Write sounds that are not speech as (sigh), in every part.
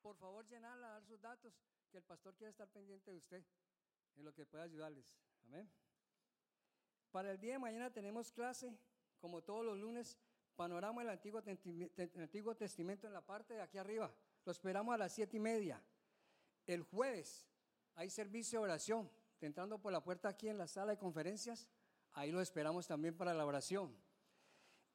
por favor llenarla, dar sus datos, que el pastor quiere estar pendiente de usted, en lo que pueda ayudarles. Amén. Para el día de mañana tenemos clase, como todos los lunes, panorama del Antiguo, Antiguo Testamento en la parte de aquí arriba. Lo esperamos a las siete y media. El jueves hay servicio de oración. Entrando por la puerta aquí en la sala de conferencias, ahí lo esperamos también para la oración.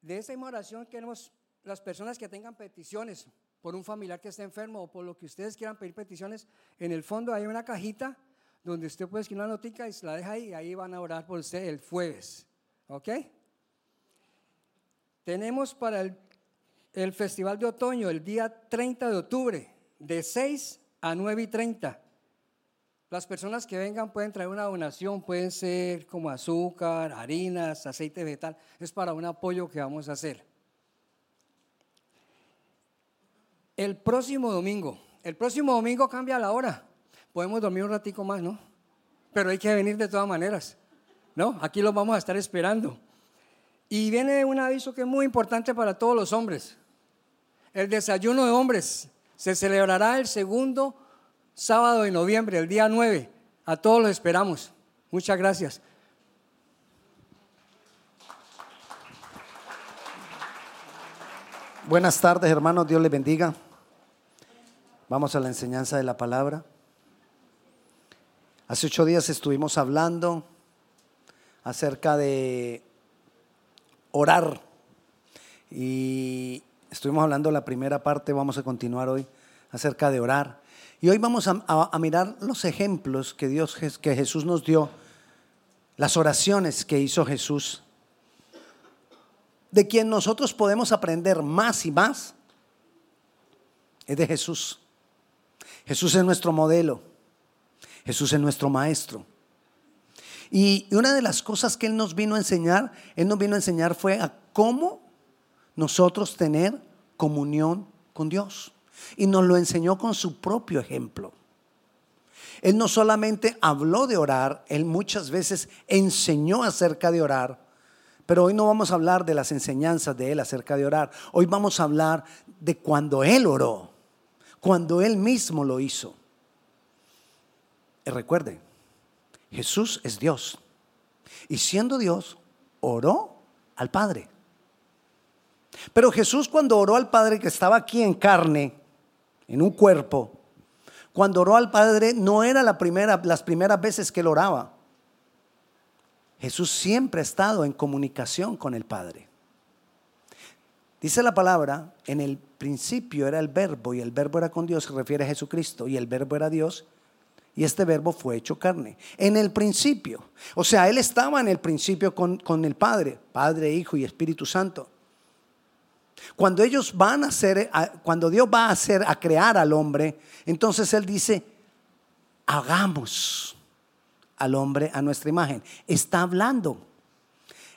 De esa misma oración queremos las personas que tengan peticiones por un familiar que esté enfermo o por lo que ustedes quieran pedir peticiones, en el fondo hay una cajita donde usted puede escribir una notica y se la deja ahí y ahí van a orar por usted el jueves. ¿Ok? Tenemos para el, Festival de Otoño el día 30 de octubre, de 6 a 9 y 30. Las personas que vengan pueden traer una donación, pueden ser como azúcar, harinas, aceite vegetal. Es para un apoyo que vamos a hacer. El próximo domingo, el próximo domingo cambia la hora. Podemos dormir un ratico más, ¿no? Pero hay que venir de todas maneras, ¿no? Aquí los vamos a estar esperando. Y viene un aviso que es muy importante para todos los hombres. El desayuno de hombres se celebrará el segundo sábado de noviembre, el día 9. A todos los esperamos. Muchas gracias. Buenas tardes, hermanos. Dios les bendiga. Vamos a la enseñanza de la palabra. Hace ocho días estuvimos hablando acerca de orar y estuvimos hablando la primera parte, vamos a continuar hoy acerca de orar. Y hoy vamos a, mirar los ejemplos que Dios, que Jesús nos dio, las oraciones que hizo Jesús, de quien nosotros podemos aprender más y más, es de Jesús. Jesús es nuestro modelo. Jesús es nuestro maestro. Y una de las cosas que Él nos vino a enseñar, Él nos vino a enseñar fue a cómo nosotros tener comunión con Dios. Y nos lo enseñó con su propio ejemplo. Él no solamente habló de orar, Él muchas veces enseñó acerca de orar. Pero hoy no vamos a hablar de las enseñanzas de Él acerca de orar. Hoy vamos a hablar de cuando Él oró cuando Él mismo lo hizo. Y recuerde, Jesús es Dios. Y siendo Dios, oró al Padre. Pero Jesús cuando oró al Padre que estaba aquí en carne, en un cuerpo, cuando oró al Padre no era la primera, las primeras veces que él oraba. Jesús siempre ha estado en comunicación con el Padre. Dice la palabra, en el principio era el verbo y el verbo era con Dios, se refiere a Jesucristo, y el verbo era Dios, y este verbo fue hecho carne. En el principio, o sea, Él estaba en el principio con, con el Padre, Padre, Hijo y Espíritu Santo. Cuando ellos van a hacer, cuando Dios va a hacer, a crear al hombre, entonces Él dice, hagamos al hombre a nuestra imagen. Está hablando,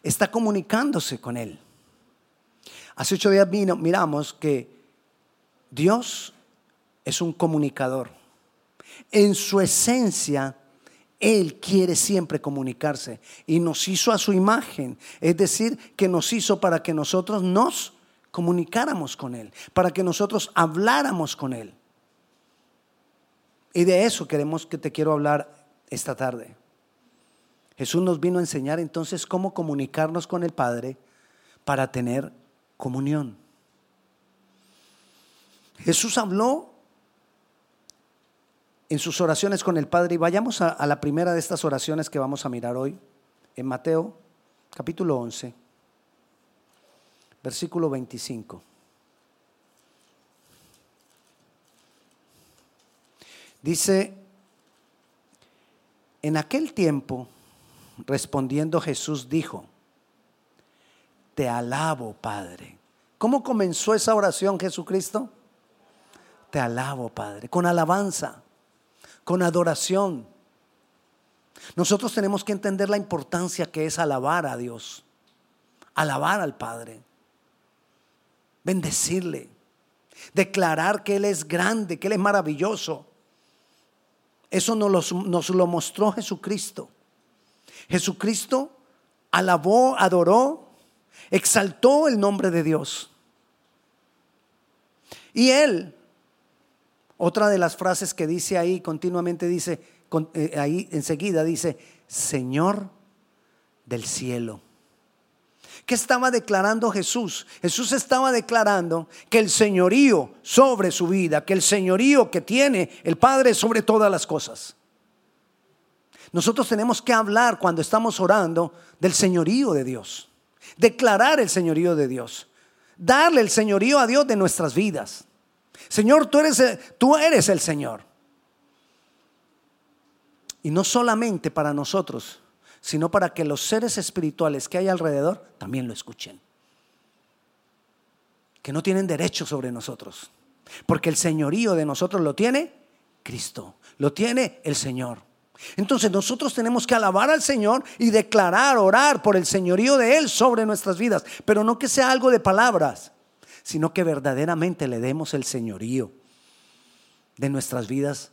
está comunicándose con Él. Hace ocho días vino, miramos que Dios es un comunicador. En su esencia, Él quiere siempre comunicarse y nos hizo a su imagen. Es decir, que nos hizo para que nosotros nos comunicáramos con Él, para que nosotros habláramos con Él. Y de eso queremos que te quiero hablar esta tarde. Jesús nos vino a enseñar entonces cómo comunicarnos con el Padre para tener comunión. Jesús habló en sus oraciones con el Padre y vayamos a, la primera de estas oraciones que vamos a mirar hoy, en Mateo capítulo 11, versículo 25. Dice, en aquel tiempo, respondiendo Jesús dijo, te alabo, Padre. ¿Cómo comenzó esa oración Jesucristo? Te alabo, Padre, con alabanza, con adoración. Nosotros tenemos que entender la importancia que es alabar a Dios, alabar al Padre, bendecirle, declarar que Él es grande, que Él es maravilloso. Eso nos lo, mostró Jesucristo. Jesucristo alabó, adoró exaltó el nombre de Dios. Y él Otra de las frases que dice ahí continuamente dice, eh, ahí enseguida dice, Señor del cielo. ¿Qué estaba declarando Jesús? Jesús estaba declarando que el señorío sobre su vida, que el señorío que tiene el Padre sobre todas las cosas. Nosotros tenemos que hablar cuando estamos orando del señorío de Dios, declarar el señorío de Dios, darle el señorío a Dios de nuestras vidas. Señor, tú eres tú eres el Señor. Y no solamente para nosotros, sino para que los seres espirituales que hay alrededor también lo escuchen. Que no tienen derecho sobre nosotros. Porque el señorío de nosotros lo tiene Cristo, lo tiene el Señor. Entonces nosotros tenemos que alabar al Señor y declarar, orar por el señorío de Él sobre nuestras vidas, pero no que sea algo de palabras, sino que verdaderamente le demos el señorío de nuestras vidas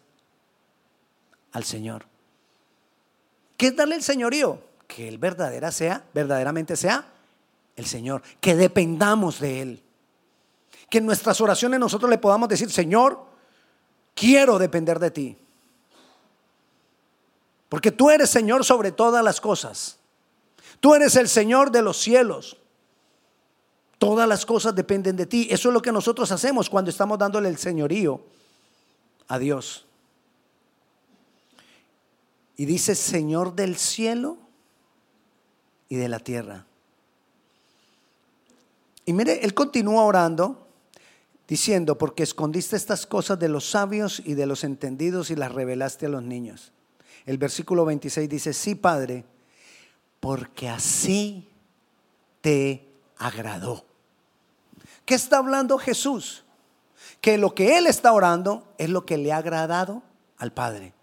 al Señor. ¿Qué es darle el señorío? Que Él verdadera sea, verdaderamente sea el Señor, que dependamos de Él. Que en nuestras oraciones nosotros le podamos decir, Señor, quiero depender de ti. Porque tú eres Señor sobre todas las cosas. Tú eres el Señor de los cielos. Todas las cosas dependen de ti. Eso es lo que nosotros hacemos cuando estamos dándole el señorío a Dios. Y dice Señor del cielo y de la tierra. Y mire, él continúa orando diciendo, porque escondiste estas cosas de los sabios y de los entendidos y las revelaste a los niños. El versículo 26 dice, sí, Padre, porque así te agradó. ¿Qué está hablando Jesús? Que lo que Él está orando es lo que le ha agradado al Padre.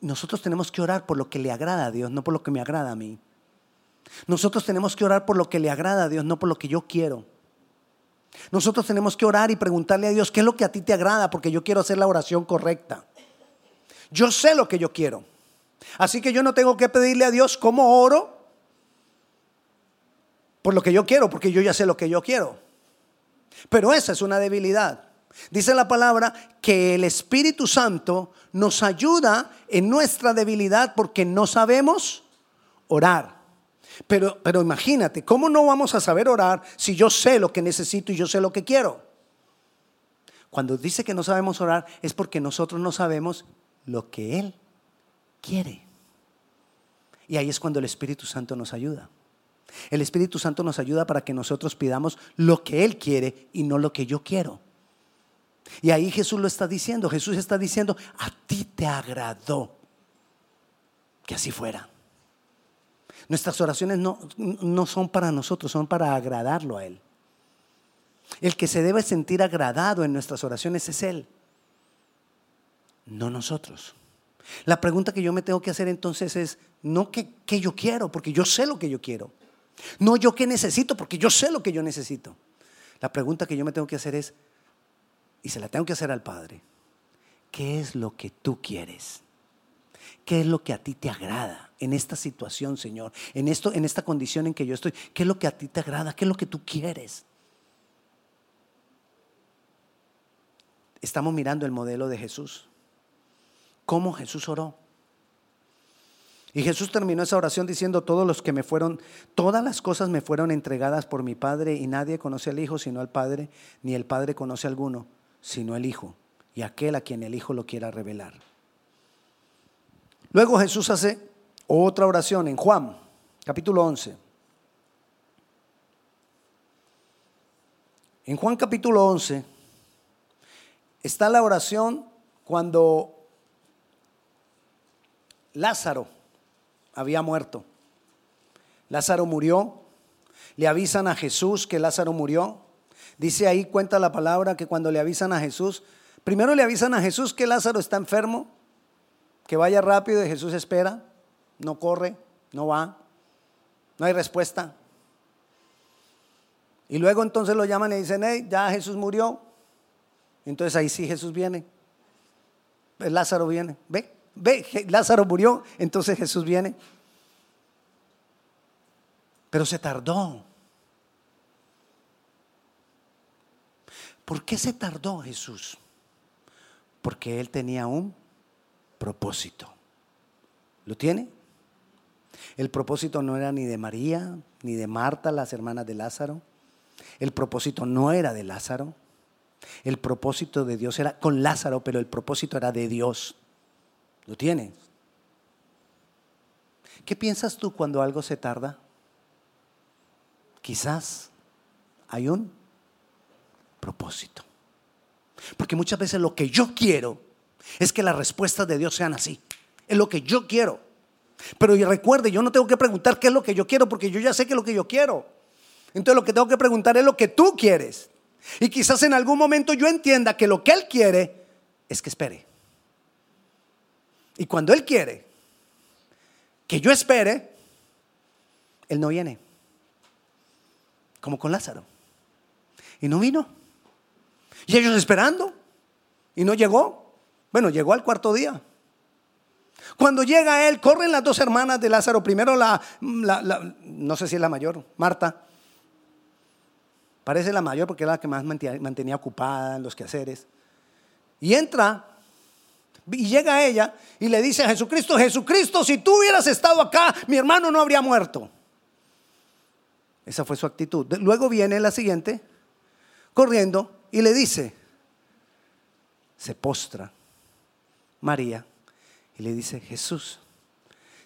Nosotros tenemos que orar por lo que le agrada a Dios, no por lo que me agrada a mí. Nosotros tenemos que orar por lo que le agrada a Dios, no por lo que yo quiero. Nosotros tenemos que orar y preguntarle a Dios, ¿qué es lo que a ti te agrada? Porque yo quiero hacer la oración correcta. Yo sé lo que yo quiero. Así que yo no tengo que pedirle a Dios cómo oro por lo que yo quiero, porque yo ya sé lo que yo quiero. Pero esa es una debilidad. Dice la palabra que el Espíritu Santo nos ayuda en nuestra debilidad porque no sabemos orar. Pero, pero imagínate, ¿cómo no vamos a saber orar si yo sé lo que necesito y yo sé lo que quiero? Cuando dice que no sabemos orar es porque nosotros no sabemos lo que Él quiere. Y ahí es cuando el Espíritu Santo nos ayuda. El Espíritu Santo nos ayuda para que nosotros pidamos lo que Él quiere y no lo que yo quiero. Y ahí Jesús lo está diciendo. Jesús está diciendo, a ti te agradó que así fuera. Nuestras oraciones no, no son para nosotros, son para agradarlo a Él. El que se debe sentir agradado en nuestras oraciones es Él no nosotros. La pregunta que yo me tengo que hacer entonces es, no que, yo quiero, porque yo sé lo que yo quiero. No yo qué necesito, porque yo sé lo que yo necesito. La pregunta que yo me tengo que hacer es, y se la tengo que hacer al Padre, ¿qué es lo que tú quieres? ¿Qué es lo que a ti te agrada en esta situación, Señor? En esto, en esta condición en que yo estoy, ¿qué es lo que a ti te agrada? ¿Qué es lo que tú quieres? Estamos mirando el modelo de Jesús cómo Jesús oró. Y Jesús terminó esa oración diciendo, todos los que me fueron, todas las cosas me fueron entregadas por mi Padre y nadie conoce al Hijo sino al Padre, ni el Padre conoce a alguno sino el Hijo y aquel a quien el Hijo lo quiera revelar. Luego Jesús hace otra oración en Juan, capítulo 11. En Juan capítulo 11 está la oración cuando Lázaro había muerto. Lázaro murió. Le avisan a Jesús que Lázaro murió. Dice ahí, cuenta la palabra, que cuando le avisan a Jesús, primero le avisan a Jesús que Lázaro está enfermo, que vaya rápido y Jesús espera, no corre, no va, no hay respuesta. Y luego entonces lo llaman y dicen, hey, ya Jesús murió. Entonces ahí sí Jesús viene. Lázaro viene, ve, Ve, Lázaro murió, entonces Jesús viene. Pero se tardó. ¿Por qué se tardó Jesús? Porque Él tenía un propósito. ¿Lo tiene? El propósito no era ni de María, ni de Marta, las hermanas de Lázaro. El propósito no era de Lázaro. El propósito de Dios era con Lázaro, pero el propósito era de Dios. ¿Lo tienes? ¿Qué piensas tú cuando algo se tarda? Quizás hay un propósito. Porque muchas veces lo que yo quiero es que las respuestas de Dios sean así. Es lo que yo quiero. Pero recuerde, yo no tengo que preguntar qué es lo que yo quiero porque yo ya sé qué es lo que yo quiero. Entonces lo que tengo que preguntar es lo que tú quieres. Y quizás en algún momento yo entienda que lo que Él quiere es que espere. Y cuando Él quiere que yo espere, Él no viene. Como con Lázaro. Y no vino. Y ellos esperando. Y no llegó. Bueno, llegó al cuarto día. Cuando llega él, corren las dos hermanas de Lázaro. Primero la, no sé si es la mayor, Marta. Parece la mayor porque era la que más mantenía, ocupada en los quehaceres. Y entra y llega ella y le dice a Jesucristo, Jesucristo, si tú hubieras estado acá, mi hermano no habría muerto. Esa fue su actitud. Luego viene la siguiente, corriendo, y le dice, se postra María y le dice, Jesús,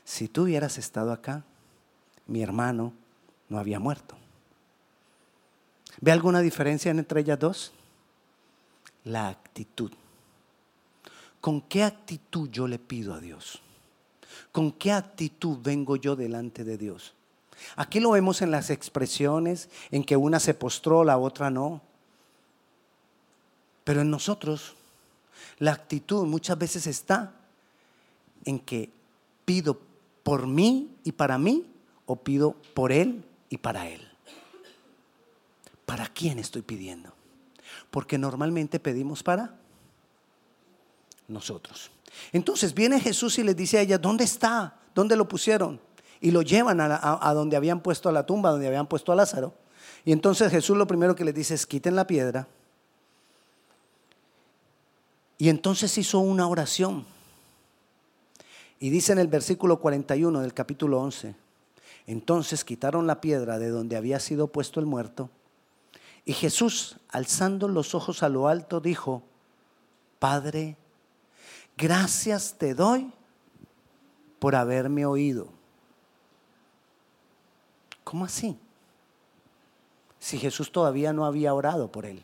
si tú hubieras estado acá, mi hermano no había muerto. ¿Ve alguna diferencia entre ellas dos? La actitud. ¿Con qué actitud yo le pido a Dios? ¿Con qué actitud vengo yo delante de Dios? Aquí lo vemos en las expresiones, en que una se postró, la otra no. Pero en nosotros, la actitud muchas veces está en que pido por mí y para mí o pido por Él y para Él. ¿Para quién estoy pidiendo? Porque normalmente pedimos para nosotros. Entonces viene Jesús y les dice a ella, ¿dónde está? ¿Dónde lo pusieron? Y lo llevan a, donde habían puesto a la tumba, donde habían puesto a Lázaro. Y entonces Jesús lo primero que les dice es, quiten la piedra. Y entonces hizo una oración. Y dice en el versículo 41 del capítulo 11, entonces quitaron la piedra de donde había sido puesto el muerto. Y Jesús, alzando los ojos a lo alto, dijo, Padre, gracias te doy por haberme oído. ¿Cómo así? Si Jesús todavía no había orado por él.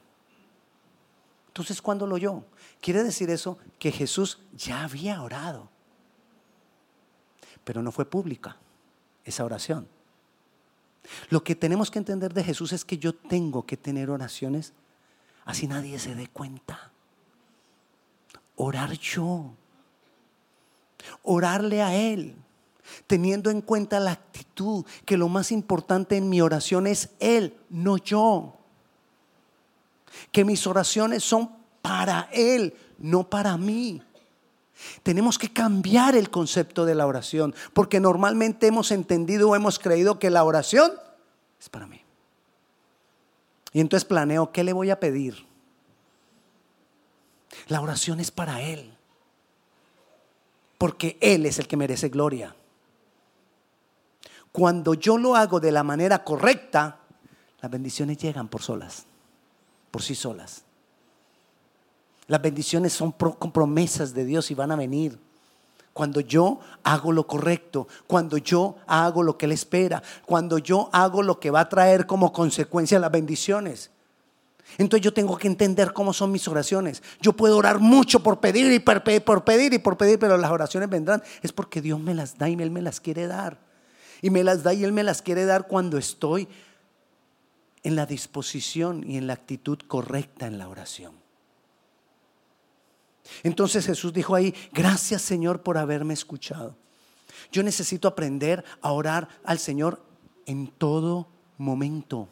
Entonces, ¿cuándo lo oyó? Quiere decir eso que Jesús ya había orado pero no fue pública esa oración. Lo que tenemos que entender de Jesús es que yo tengo que tener oraciones así nadie se dé cuenta. Orar yo. Orarle a Él, teniendo en cuenta la actitud que lo más importante en mi oración es Él, no yo. Que mis oraciones son para Él, no para mí. Tenemos que cambiar el concepto de la oración, porque normalmente hemos entendido o hemos creído que la oración es para mí. Y entonces planeo, ¿qué le voy a pedir? La oración es para Él, porque Él es el que merece gloria. Cuando yo lo hago de la manera correcta, las bendiciones llegan por solas, por sí solas. Las bendiciones son promesas de Dios y van a venir. Cuando yo hago lo correcto, cuando yo hago lo que Él espera, cuando yo hago lo que va a traer como consecuencia las bendiciones. Entonces yo tengo que entender cómo son mis oraciones. Yo puedo orar mucho por pedir y por pedir, por pedir y por pedir, pero las oraciones vendrán. Es porque Dios me las da y Él me las quiere dar. Y me las da y Él me las quiere dar cuando estoy en la disposición y en la actitud correcta en la oración. Entonces Jesús dijo ahí, gracias Señor por haberme escuchado. Yo necesito aprender a orar al Señor en todo momento,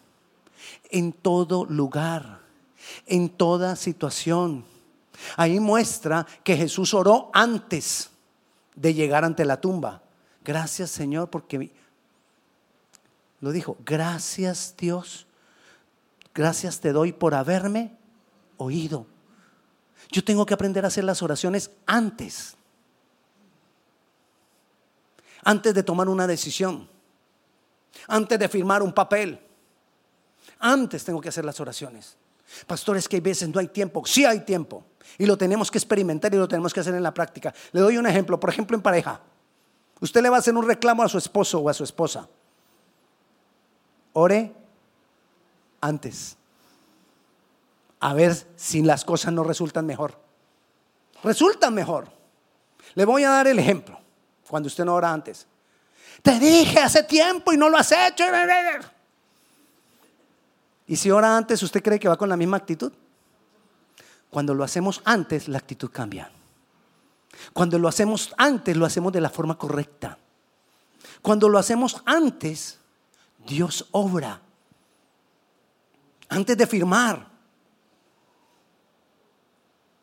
en todo lugar, en toda situación. Ahí muestra que Jesús oró antes de llegar ante la tumba. Gracias Señor porque lo dijo, gracias Dios, gracias te doy por haberme oído. Yo tengo que aprender a hacer las oraciones antes. Antes de tomar una decisión. Antes de firmar un papel. Antes tengo que hacer las oraciones. Pastor, es que hay veces no hay tiempo. Sí hay tiempo. Y lo tenemos que experimentar y lo tenemos que hacer en la práctica. Le doy un ejemplo. Por ejemplo, en pareja. Usted le va a hacer un reclamo a su esposo o a su esposa. Ore antes. A ver si las cosas no resultan mejor. Resultan mejor. Le voy a dar el ejemplo. Cuando usted no ora antes. Te dije hace tiempo y no lo has hecho. Y si ora antes, ¿usted cree que va con la misma actitud? Cuando lo hacemos antes, la actitud cambia. Cuando lo hacemos antes, lo hacemos de la forma correcta. Cuando lo hacemos antes, Dios obra. Antes de firmar.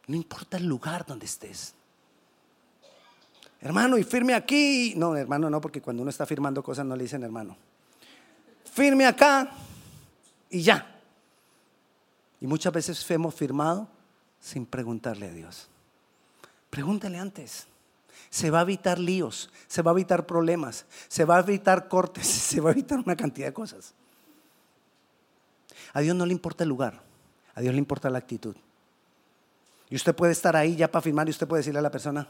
No importa el lugar donde estés. Hermano, y firme aquí. No, hermano, no, porque cuando uno está firmando cosas no le dicen hermano. Firme acá y ya. Y muchas veces hemos firmado sin preguntarle a Dios. Pregúntale antes. Se va a evitar líos, se va a evitar problemas, se va a evitar cortes, (laughs) se va a evitar una cantidad de cosas. A Dios no le importa el lugar, a Dios le importa la actitud. Y usted puede estar ahí ya para firmar y usted puede decirle a la persona,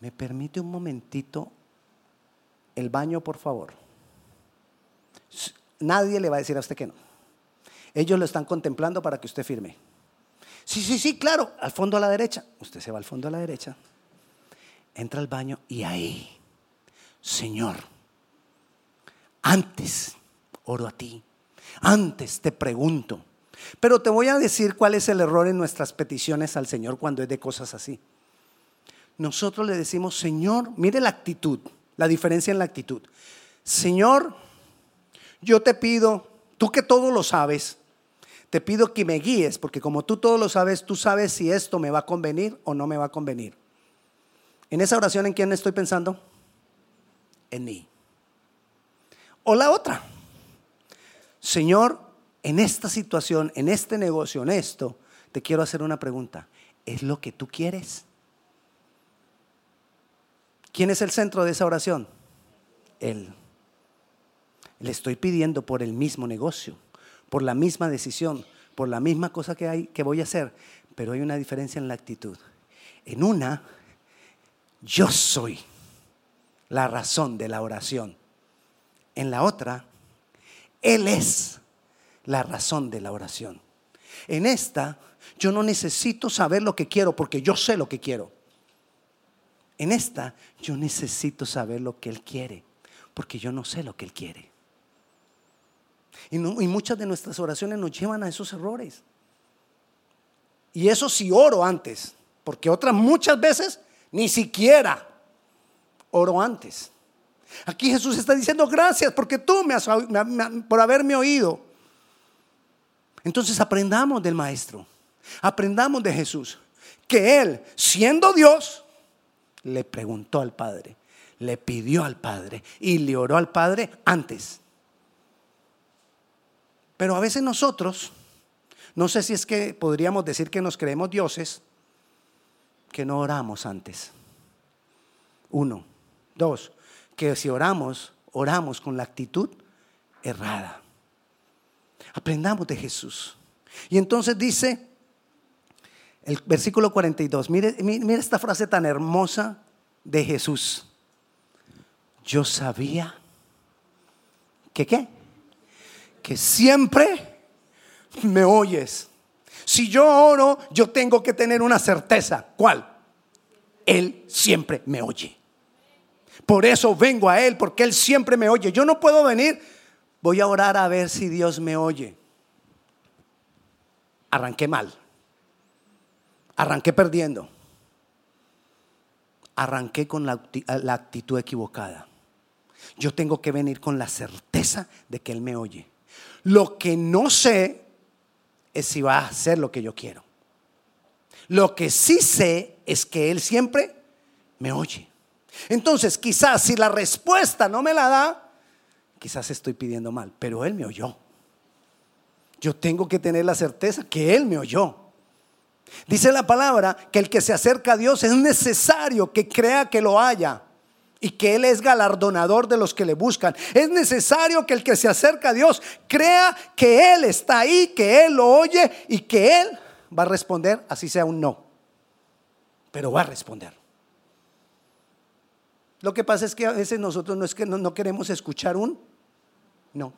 ¿me permite un momentito el baño, por favor? Nadie le va a decir a usted que no. Ellos lo están contemplando para que usted firme. Sí, sí, sí, claro, al fondo a la derecha. Usted se va al fondo a la derecha, entra al baño y ahí, Señor, antes oro a ti, antes te pregunto. Pero te voy a decir cuál es el error en nuestras peticiones al Señor cuando es de cosas así. Nosotros le decimos, Señor, mire la actitud, la diferencia en la actitud. Señor, yo te pido, tú que todo lo sabes, te pido que me guíes, porque como tú todo lo sabes, tú sabes si esto me va a convenir o no me va a convenir. En esa oración, ¿en quién estoy pensando? En mí. O la otra. Señor, en esta situación, en este negocio, en esto, te quiero hacer una pregunta. ¿Es lo que tú quieres? ¿Quién es el centro de esa oración? Él. Le estoy pidiendo por el mismo negocio, por la misma decisión, por la misma cosa que, hay, que voy a hacer, pero hay una diferencia en la actitud. En una, yo soy la razón de la oración. En la otra, Él es la razón de la oración. En esta, yo no necesito saber lo que quiero porque yo sé lo que quiero. En esta, yo necesito saber lo que Él quiere porque yo no sé lo que Él quiere. Y, muchas de nuestras oraciones nos llevan a esos errores. Y eso sí oro antes, porque otras muchas veces ni siquiera oro antes. Aquí Jesús está diciendo gracias porque tú me has por haberme oído. Entonces aprendamos del maestro. Aprendamos de Jesús que él, siendo Dios, le preguntó al Padre, le pidió al Padre y le oró al Padre antes. Pero a veces nosotros, no sé si es que podríamos decir que nos creemos dioses, que no oramos antes. Uno. Dos, que si oramos, oramos con la actitud errada. Aprendamos de Jesús. Y entonces dice el versículo 42, mire, mire esta frase tan hermosa de Jesús. Yo sabía que qué? que siempre me oyes. Si yo oro, yo tengo que tener una certeza. ¿Cuál? Él siempre me oye. Por eso vengo a Él, porque Él siempre me oye. Yo no puedo venir, voy a orar a ver si Dios me oye. Arranqué mal. Arranqué perdiendo. Arranqué con la, la actitud equivocada. Yo tengo que venir con la certeza de que Él me oye. Lo que no sé es si va a hacer lo que yo quiero. Lo que sí sé es que Él siempre me oye. Entonces, quizás si la respuesta no me la da, quizás estoy pidiendo mal, pero Él me oyó. Yo tengo que tener la certeza que Él me oyó. Dice la palabra que el que se acerca a Dios es necesario que crea que lo haya y que Él es galardonador de los que le buscan. Es necesario que el que se acerca a Dios crea que Él está ahí, que Él lo oye y que Él va a responder, así sea un no. Pero va a responder. Lo que pasa es que a veces nosotros no es que no, no queremos escuchar un no.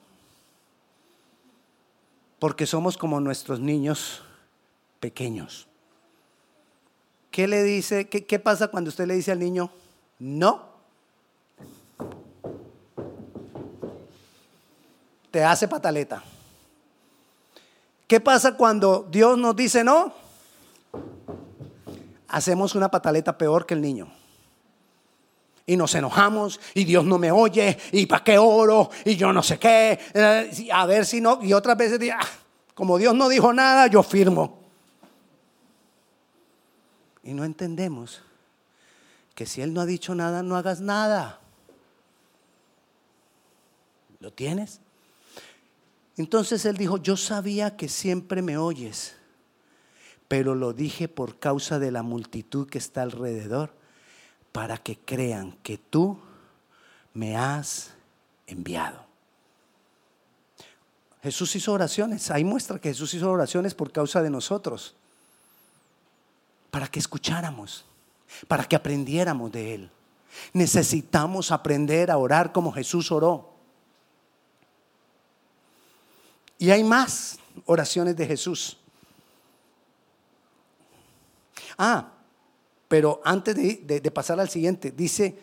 Porque somos como nuestros niños pequeños. ¿Qué le dice? ¿Qué, pasa cuando usted le dice al niño no? te hace pataleta. ¿Qué pasa cuando Dios nos dice no? Hacemos una pataleta peor que el niño. Y nos enojamos y Dios no me oye y para qué oro y yo no sé qué. Eh, a ver si no. Y otras veces, ah, como Dios no dijo nada, yo firmo. Y no entendemos que si Él no ha dicho nada, no hagas nada. ¿Lo tienes? Entonces él dijo, yo sabía que siempre me oyes, pero lo dije por causa de la multitud que está alrededor, para que crean que tú me has enviado. Jesús hizo oraciones, ahí muestra que Jesús hizo oraciones por causa de nosotros, para que escucháramos, para que aprendiéramos de Él. Necesitamos aprender a orar como Jesús oró. Y hay más oraciones de Jesús. Ah, pero antes de, pasar al siguiente, dice,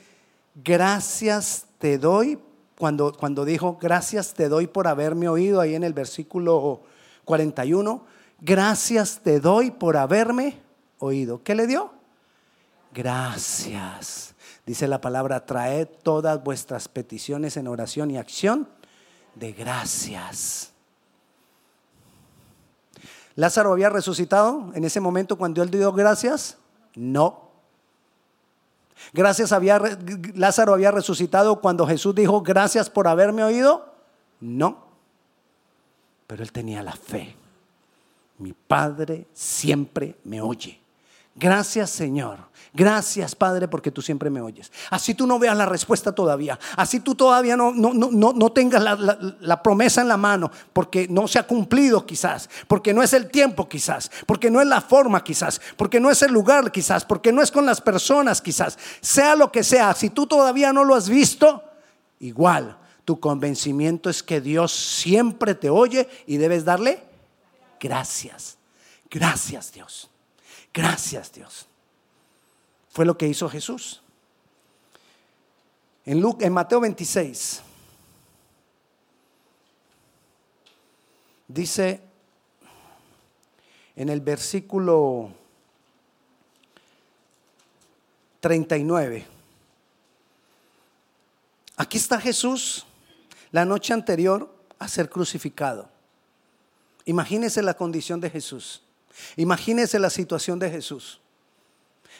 gracias te doy, cuando, cuando dijo, gracias te doy por haberme oído, ahí en el versículo 41, gracias te doy por haberme oído. ¿Qué le dio? Gracias. Dice la palabra, traed todas vuestras peticiones en oración y acción de gracias. ¿Lázaro había resucitado en ese momento cuando él dio gracias? No. Gracias había, Lázaro había resucitado cuando Jesús dijo, gracias por haberme oído. No. Pero él tenía la fe. Mi Padre siempre me oye. Gracias Señor Gracias, Padre, porque tú siempre me oyes. Así tú no veas la respuesta todavía. Así tú todavía no, no, no, no tengas la, la, promesa en la mano, porque no se ha cumplido quizás, porque no es el tiempo quizás, porque no es la forma quizás, porque no es el lugar quizás, porque no es con las personas quizás. Sea lo que sea, si tú todavía no lo has visto, igual tu convencimiento es que Dios siempre te oye y debes darle gracias. Gracias Dios. Gracias Dios. Fue lo que hizo Jesús. En, en Mateo 26 dice en el versículo 39. Aquí está Jesús la noche anterior a ser crucificado. Imagínese la condición de Jesús. Imagínese la situación de Jesús.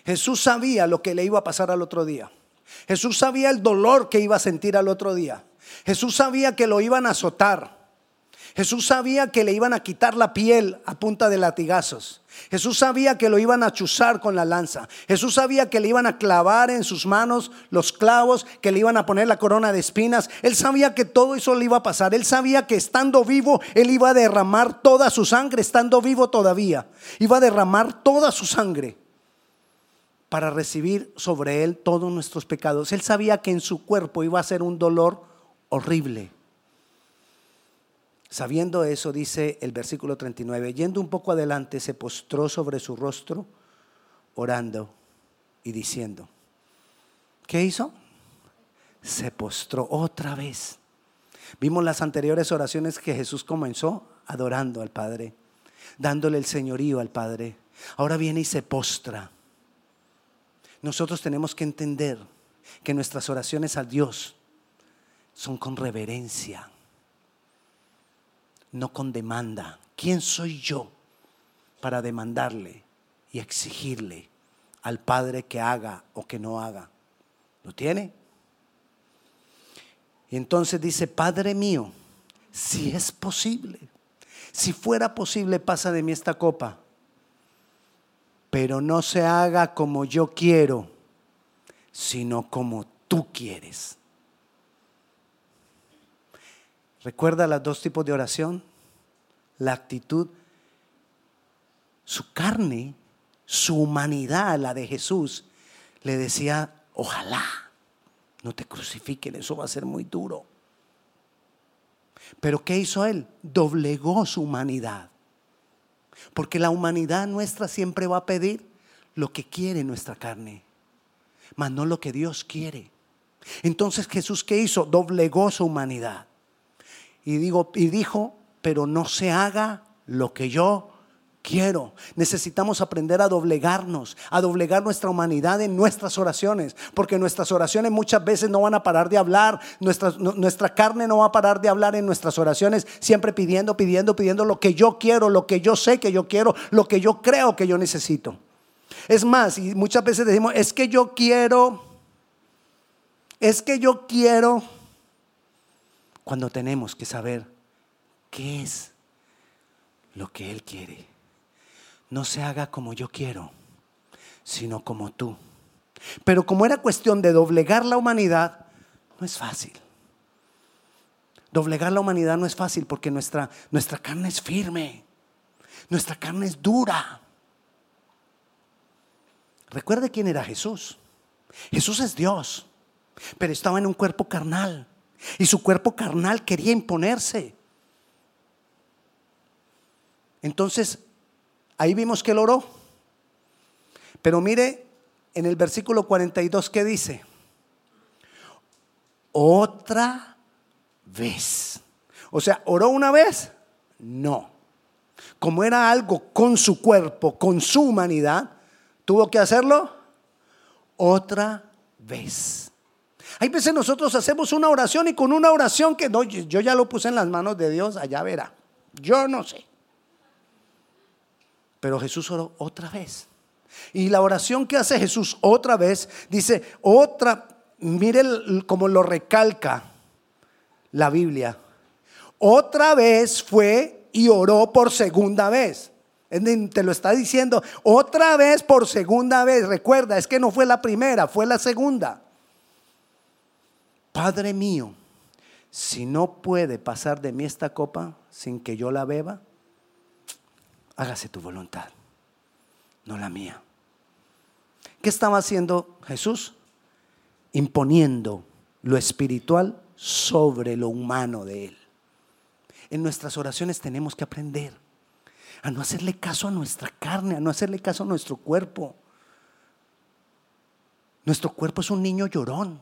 Jesús sabía lo que le iba a pasar al otro día. Jesús sabía el dolor que iba a sentir al otro día. Jesús sabía que lo iban a azotar. Jesús sabía que le iban a quitar la piel a punta de latigazos. Jesús sabía que lo iban a chuzar con la lanza. Jesús sabía que le iban a clavar en sus manos los clavos, que le iban a poner la corona de espinas. Él sabía que todo eso le iba a pasar. Él sabía que estando vivo, él iba a derramar toda su sangre, estando vivo todavía. Iba a derramar toda su sangre para recibir sobre él todos nuestros pecados. Él sabía que en su cuerpo iba a ser un dolor horrible. Sabiendo eso, dice el versículo 39, yendo un poco adelante, se postró sobre su rostro, orando y diciendo, ¿qué hizo? Se postró otra vez. Vimos las anteriores oraciones que Jesús comenzó adorando al Padre, dándole el señorío al Padre. Ahora viene y se postra nosotros tenemos que entender que nuestras oraciones a Dios son con reverencia, no con demanda. ¿Quién soy yo para demandarle y exigirle al Padre que haga o que no haga? ¿Lo tiene? Y entonces dice, Padre mío, si es posible, si fuera posible, pasa de mí esta copa, pero no se haga como yo quiero, sino como tú quieres. ¿Recuerda los dos tipos de oración? La actitud, su carne, su humanidad, la de Jesús, le decía, ojalá no te crucifiquen, eso va a ser muy duro. Pero ¿qué hizo él? Doblegó su humanidad. Porque la humanidad nuestra siempre va a pedir lo que quiere nuestra carne, mas no lo que Dios quiere. Entonces Jesús ¿qué hizo? Doblegó su humanidad. Y, digo, y dijo, pero no se haga lo que yo quiero. Necesitamos aprender a doblegarnos, a doblegar nuestra humanidad en nuestras oraciones, porque nuestras oraciones muchas veces no van a parar de hablar, nuestra, nuestra carne no va a parar de hablar en nuestras oraciones, siempre pidiendo, pidiendo, pidiendo lo que yo quiero, lo que yo sé que yo quiero, lo que yo creo que yo necesito. Es más, y muchas veces decimos, es que yo quiero, es que yo quiero, cuando tenemos que saber qué es lo que Él quiere no se haga como yo quiero, sino como tú. Pero como era cuestión de doblegar la humanidad, no es fácil. Doblegar la humanidad no es fácil porque nuestra, nuestra carne es firme, nuestra carne es dura. Recuerde quién era Jesús. Jesús es Dios, pero estaba en un cuerpo carnal y su cuerpo carnal quería imponerse. Entonces Ahí vimos que él oró. Pero mire en el versículo 42 que dice, otra vez. O sea, ¿oró una vez? No. Como era algo con su cuerpo, con su humanidad, tuvo que hacerlo otra vez. Hay veces nosotros hacemos una oración y con una oración que yo ya lo puse en las manos de Dios, allá verá. Yo no sé. Pero Jesús oró otra vez. Y la oración que hace Jesús otra vez, dice, otra, mire cómo lo recalca la Biblia. Otra vez fue y oró por segunda vez. Te lo está diciendo otra vez por segunda vez. Recuerda, es que no fue la primera, fue la segunda. Padre mío, si no puede pasar de mí esta copa sin que yo la beba, hágase tu voluntad, no la mía. ¿Qué estaba haciendo Jesús? Imponiendo lo espiritual sobre lo humano de Él. En nuestras oraciones tenemos que aprender a no hacerle caso a nuestra carne, a no hacerle caso a nuestro cuerpo. Nuestro cuerpo es un niño llorón.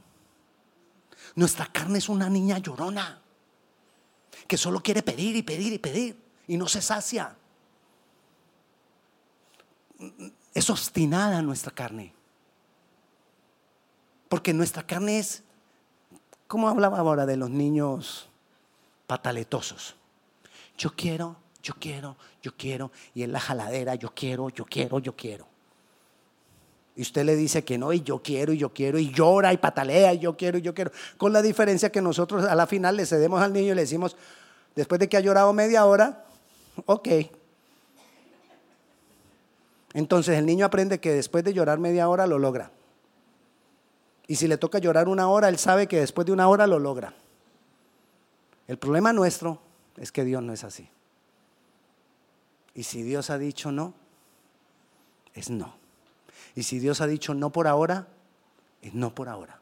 Nuestra carne es una niña llorona que solo quiere pedir y pedir y pedir y no se sacia es obstinada nuestra carne. Porque nuestra carne es, como hablaba ahora de los niños pataletosos. Yo quiero, yo quiero, yo quiero, y en la jaladera, yo quiero, yo quiero, yo quiero. Y usted le dice que no, y yo quiero, y yo quiero, y llora, y patalea, y yo quiero, y yo quiero. Con la diferencia que nosotros a la final le cedemos al niño y le decimos, después de que ha llorado media hora, ok, entonces el niño aprende que después de llorar media hora lo logra. Y si le toca llorar una hora, él sabe que después de una hora lo logra. El problema nuestro es que Dios no es así. Y si Dios ha dicho no, es no. Y si Dios ha dicho no por ahora, es no por ahora.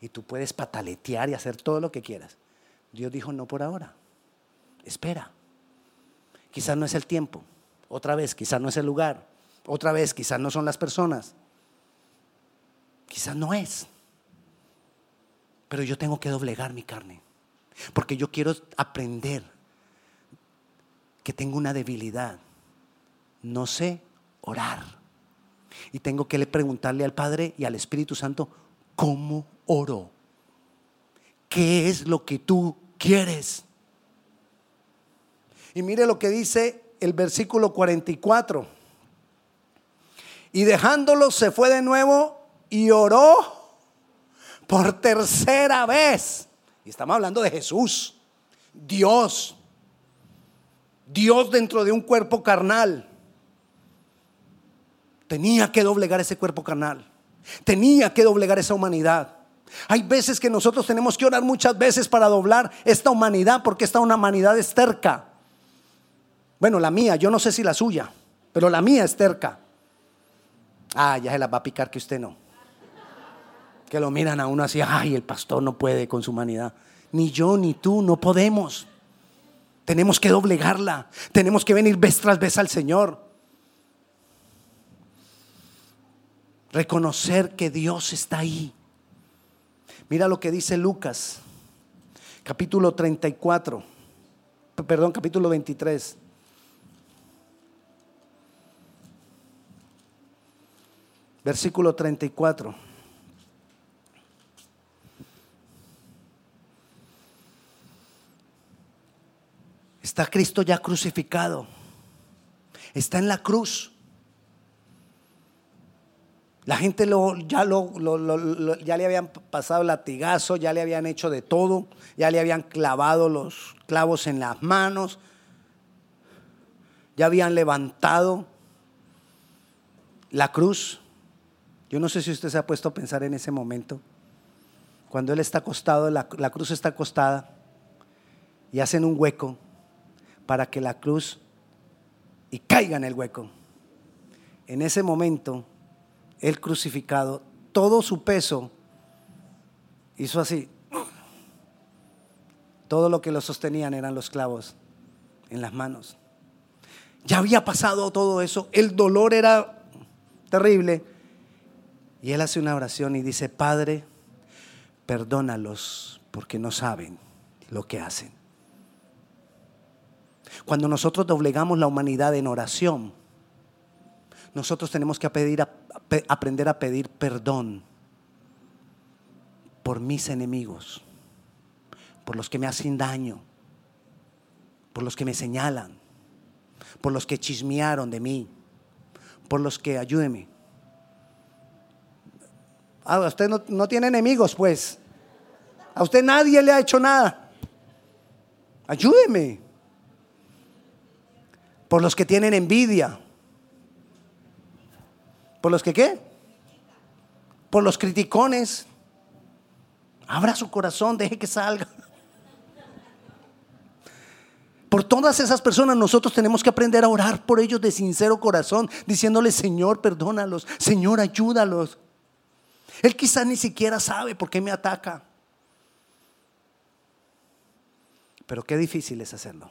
Y tú puedes pataletear y hacer todo lo que quieras. Dios dijo no por ahora. Espera. Quizás no es el tiempo. Otra vez, quizás no es el lugar. Otra vez, quizás no son las personas. Quizás no es. Pero yo tengo que doblegar mi carne. Porque yo quiero aprender que tengo una debilidad. No sé orar. Y tengo que preguntarle al Padre y al Espíritu Santo, ¿cómo oro? ¿Qué es lo que tú quieres? Y mire lo que dice el versículo 44. Y dejándolo se fue de nuevo y oró por tercera vez. Y estamos hablando de Jesús, Dios, Dios dentro de un cuerpo carnal. Tenía que doblegar ese cuerpo carnal. Tenía que doblegar esa humanidad. Hay veces que nosotros tenemos que orar muchas veces para doblar esta humanidad porque esta humanidad es terca. Bueno, la mía, yo no sé si la suya, pero la mía es terca. Ah, ya se la va a picar que usted no. Que lo miran a uno así, ay, el pastor no puede con su humanidad. Ni yo ni tú no podemos. Tenemos que doblegarla. Tenemos que venir vez tras vez al Señor. Reconocer que Dios está ahí. Mira lo que dice Lucas, capítulo 34, perdón, capítulo 23. Versículo 34. Está Cristo ya crucificado. Está en la cruz. La gente lo, ya, lo, ya le habían pasado latigazo, ya le habían hecho de todo, ya le habían clavado los clavos en las manos, ya habían levantado la cruz. Yo no sé si usted se ha puesto a pensar en ese momento, cuando él está acostado, la, la cruz está acostada y hacen un hueco para que la cruz y caiga en el hueco. En ese momento, el crucificado, todo su peso hizo así. Todo lo que lo sostenían eran los clavos en las manos. Ya había pasado todo eso, el dolor era terrible. Y él hace una oración y dice, Padre, perdónalos porque no saben lo que hacen. Cuando nosotros doblegamos la humanidad en oración, nosotros tenemos que pedir, aprender a pedir perdón por mis enemigos, por los que me hacen daño, por los que me señalan, por los que chismearon de mí, por los que ayúdeme. Ah, usted no, no tiene enemigos, pues. A usted nadie le ha hecho nada. Ayúdeme por los que tienen envidia, por los que qué, por los criticones. Abra su corazón, deje que salga. Por todas esas personas nosotros tenemos que aprender a orar por ellos de sincero corazón, diciéndole, Señor, perdónalos, Señor, ayúdalos. Él quizás ni siquiera sabe por qué me ataca. Pero qué difícil es hacerlo.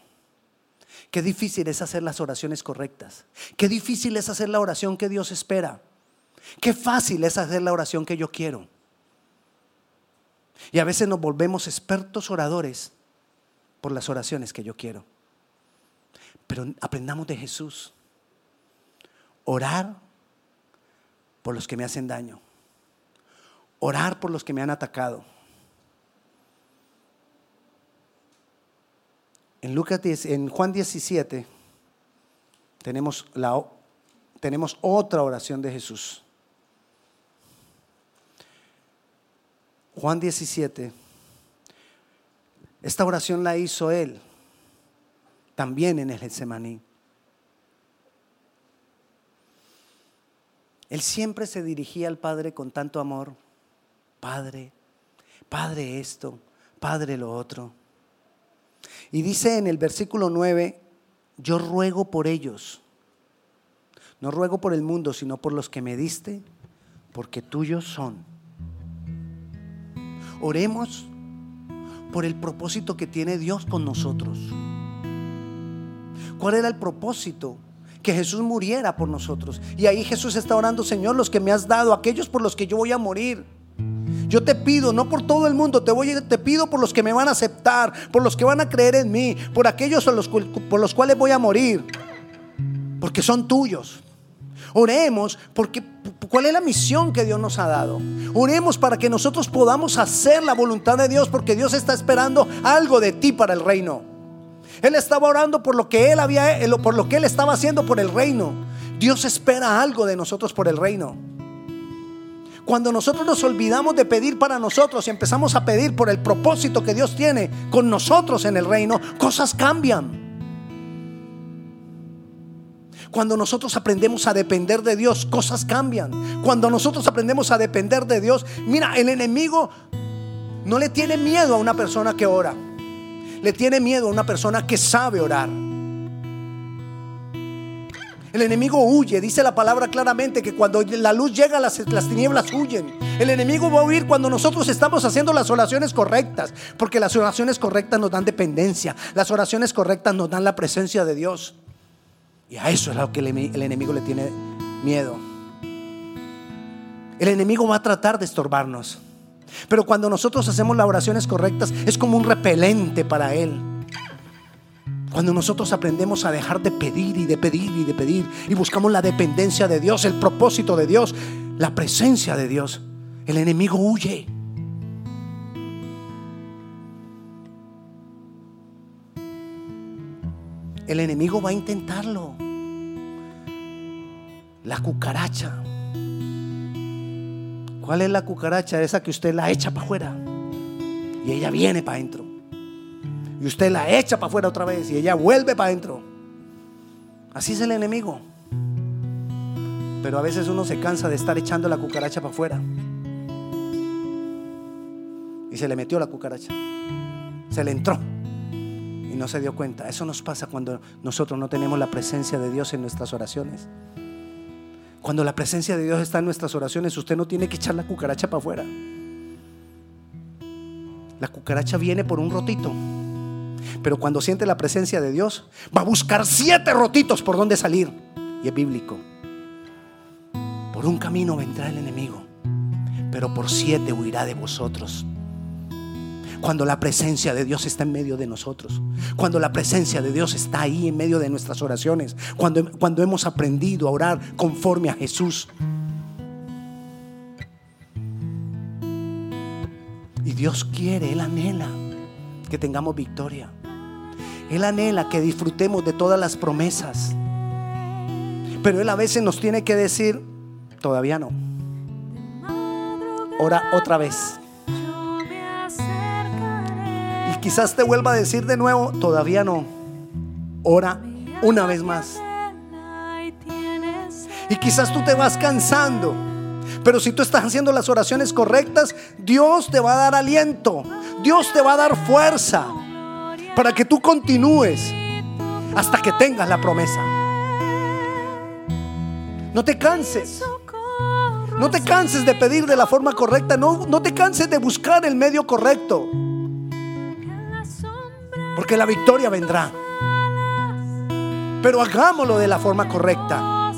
Qué difícil es hacer las oraciones correctas. Qué difícil es hacer la oración que Dios espera. Qué fácil es hacer la oración que yo quiero. Y a veces nos volvemos expertos oradores por las oraciones que yo quiero. Pero aprendamos de Jesús. Orar por los que me hacen daño. Orar por los que me han atacado. En, Lucas en Juan 17 tenemos, la, tenemos otra oración de Jesús. Juan 17. Esta oración la hizo él también en el Getsemaní. Él siempre se dirigía al Padre con tanto amor. Padre, Padre esto, Padre lo otro. Y dice en el versículo 9, yo ruego por ellos. No ruego por el mundo, sino por los que me diste, porque tuyos son. Oremos por el propósito que tiene Dios con nosotros. ¿Cuál era el propósito? Que Jesús muriera por nosotros. Y ahí Jesús está orando, Señor, los que me has dado, aquellos por los que yo voy a morir. Yo te pido, no por todo el mundo, te, voy, te pido por los que me van a aceptar, por los que van a creer en mí, por aquellos por los cuales voy a morir, porque son tuyos. Oremos porque ¿cuál es la misión que Dios nos ha dado? Oremos para que nosotros podamos hacer la voluntad de Dios porque Dios está esperando algo de ti para el reino. Él estaba orando por lo que él había por lo que él estaba haciendo por el reino. Dios espera algo de nosotros por el reino. Cuando nosotros nos olvidamos de pedir para nosotros y empezamos a pedir por el propósito que Dios tiene con nosotros en el reino, cosas cambian. Cuando nosotros aprendemos a depender de Dios, cosas cambian. Cuando nosotros aprendemos a depender de Dios, mira, el enemigo no le tiene miedo a una persona que ora. Le tiene miedo a una persona que sabe orar. El enemigo huye, dice la palabra claramente que cuando la luz llega las, las tinieblas huyen. El enemigo va a huir cuando nosotros estamos haciendo las oraciones correctas, porque las oraciones correctas nos dan dependencia, las oraciones correctas nos dan la presencia de Dios. Y a eso es lo que el, el enemigo le tiene miedo. El enemigo va a tratar de estorbarnos. Pero cuando nosotros hacemos las oraciones correctas es como un repelente para él. Cuando nosotros aprendemos a dejar de pedir y de pedir y de pedir y buscamos la dependencia de Dios, el propósito de Dios, la presencia de Dios, el enemigo huye. El enemigo va a intentarlo. La cucaracha. ¿Cuál es la cucaracha? Esa que usted la echa para afuera y ella viene para adentro. Y usted la echa para afuera otra vez y ella vuelve para adentro. Así es el enemigo. Pero a veces uno se cansa de estar echando la cucaracha para afuera. Y se le metió la cucaracha. Se le entró. Y no se dio cuenta. Eso nos pasa cuando nosotros no tenemos la presencia de Dios en nuestras oraciones. Cuando la presencia de Dios está en nuestras oraciones, usted no tiene que echar la cucaracha para afuera. La cucaracha viene por un rotito. Pero cuando siente la presencia de Dios, va a buscar siete rotitos por donde salir. Y es bíblico. Por un camino vendrá el enemigo, pero por siete huirá de vosotros. Cuando la presencia de Dios está en medio de nosotros, cuando la presencia de Dios está ahí en medio de nuestras oraciones, cuando, cuando hemos aprendido a orar conforme a Jesús. Y Dios quiere, Él anhela que tengamos victoria. Él anhela que disfrutemos de todas las promesas. Pero Él a veces nos tiene que decir, todavía no. Ora otra vez. Y quizás te vuelva a decir de nuevo, todavía no. Ora una vez más. Y quizás tú te vas cansando. Pero si tú estás haciendo las oraciones correctas, Dios te va a dar aliento. Dios te va a dar fuerza para que tú continúes hasta que tengas la promesa. No te canses. No te canses de pedir de la forma correcta. No, no te canses de buscar el medio correcto. Porque la victoria vendrá. Pero hagámoslo de la forma correcta.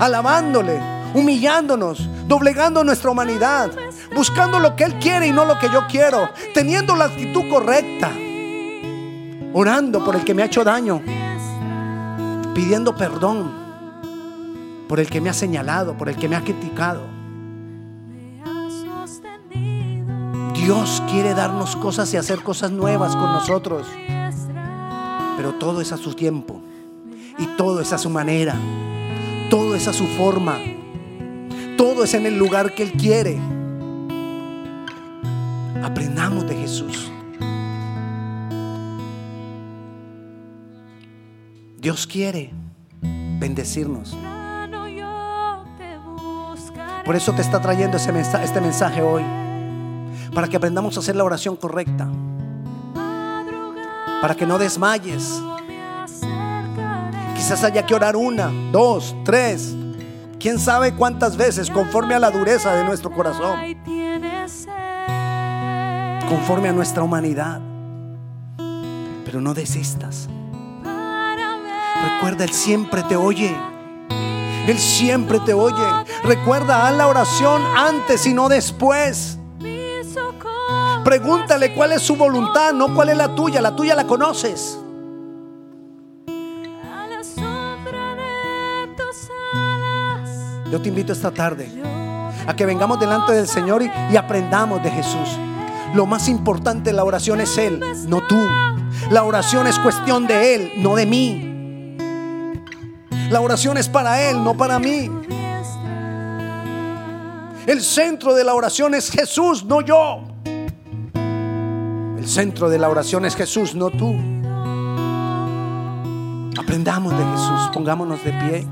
Alabándole, humillándonos, doblegando nuestra humanidad, buscando lo que Él quiere y no lo que yo quiero, teniendo la actitud correcta, orando por el que me ha hecho daño, pidiendo perdón por el que me ha señalado, por el que me ha criticado. Dios quiere darnos cosas y hacer cosas nuevas con nosotros, pero todo es a su tiempo y todo es a su manera, todo es a su forma. Todo es en el lugar que Él quiere. Aprendamos de Jesús. Dios quiere bendecirnos. Por eso te está trayendo ese mensaje, este mensaje hoy. Para que aprendamos a hacer la oración correcta. Para que no desmayes. Quizás haya que orar una, dos, tres, quién sabe cuántas veces conforme a la dureza de nuestro corazón, conforme a nuestra humanidad. Pero no desistas. Recuerda, Él siempre te oye. Él siempre te oye. Recuerda, haz la oración antes y no después. Pregúntale cuál es su voluntad, no cuál es la tuya. La tuya la conoces. Yo te invito esta tarde a que vengamos delante del Señor y, aprendamos de Jesús. Lo más importante en la oración es Él, no tú. La oración es cuestión de Él, no de mí. La oración es para Él, no para mí. El centro de la oración es Jesús, no yo. El centro de la oración es Jesús, no tú. Aprendamos de Jesús, pongámonos de pie.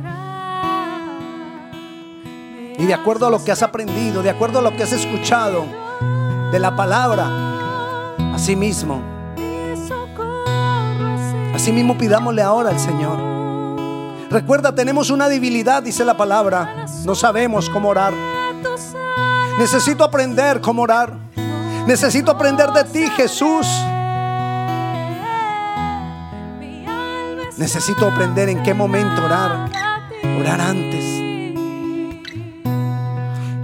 Y de acuerdo a lo que has aprendido, de acuerdo a lo que has escuchado de la palabra, así mismo, así mismo pidámosle ahora al Señor. Recuerda, tenemos una debilidad, dice la palabra. No sabemos cómo orar. Necesito aprender cómo orar. Necesito aprender de ti, Jesús. Necesito aprender en qué momento orar. Orar antes.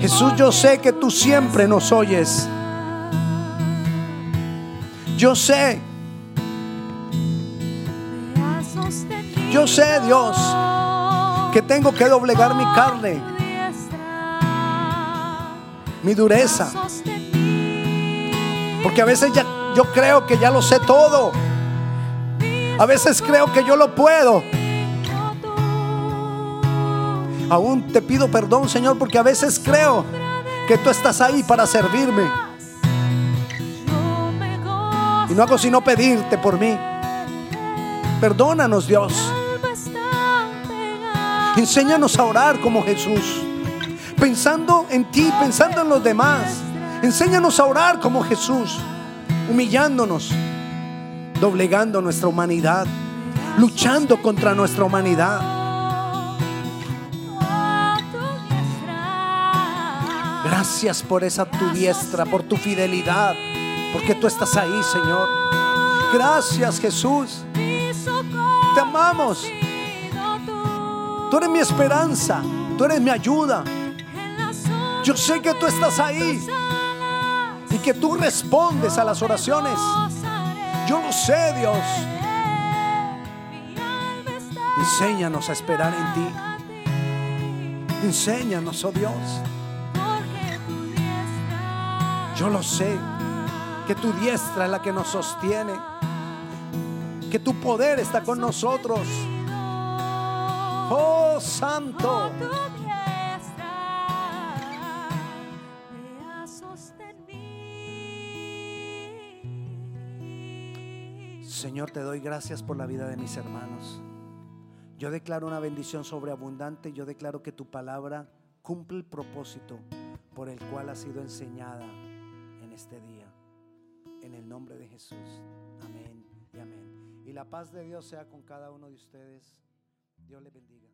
Jesús, yo sé que tú siempre nos oyes. Yo sé. Yo sé, Dios, que tengo que doblegar mi carne, mi dureza. Porque a veces yo creo que ya lo sé todo. A veces creo que yo lo puedo. Aún te pido perdón, Señor, porque a veces creo que tú estás ahí para servirme. Y no hago sino pedirte por mí. Perdónanos, Dios. Enséñanos a orar como Jesús. Pensando en ti, pensando en los demás. Enséñanos a orar como Jesús. Humillándonos, doblegando nuestra humanidad, luchando contra nuestra humanidad. Gracias por esa tu diestra, por tu fidelidad, porque tú estás ahí, Señor. Gracias, Jesús. Te amamos. Tú eres mi esperanza, tú eres mi ayuda. Yo sé que tú estás ahí y que tú respondes a las oraciones. Yo lo sé, Dios. Enséñanos a esperar en ti. Enséñanos, oh Dios. Yo lo sé, que tu diestra es la que nos sostiene, que tu poder está con nosotros. Oh Santo. Señor, te doy gracias por la vida de mis hermanos. Yo declaro una bendición sobreabundante. Yo declaro que tu palabra cumple el propósito por el cual ha sido enseñada en este día. Nombre de Jesús. Amén y amén. Y la paz de Dios sea con cada uno de ustedes. Dios les bendiga.